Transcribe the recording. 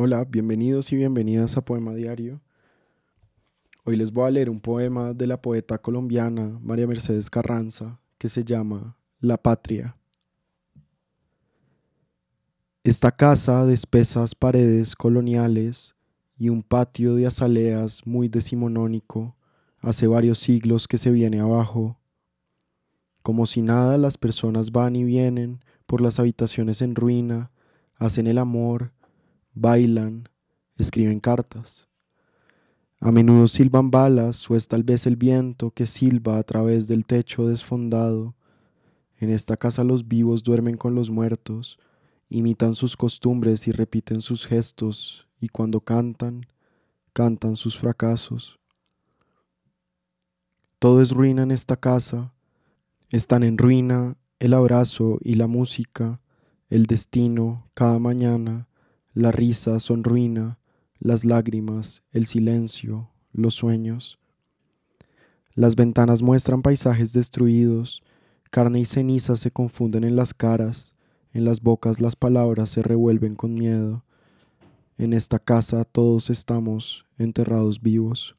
Hola, bienvenidos y bienvenidas a Poema Diario. Hoy les voy a leer un poema de la poeta colombiana María Mercedes Carranza que se llama La Patria. Esta casa de espesas paredes coloniales y un patio de azaleas muy decimonónico hace varios siglos que se viene abajo. Como si nada las personas van y vienen por las habitaciones en ruina, hacen el amor, bailan, escriben cartas. A menudo silban balas o es tal vez el viento que silba a través del techo desfondado. En esta casa los vivos duermen con los muertos, imitan sus costumbres y repiten sus gestos, y cuando cantan, cantan sus fracasos. Todo es ruina en esta casa, están en ruina el abrazo y la música, el destino cada mañana, la risa son ruina, las lágrimas, el silencio, los sueños. Las ventanas muestran paisajes destruidos, carne y ceniza se confunden en las caras, en las bocas las palabras se revuelven con miedo. En esta casa todos estamos enterrados vivos.